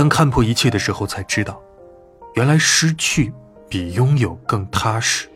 当看破一切的时候才知道原来失去比拥有更踏实。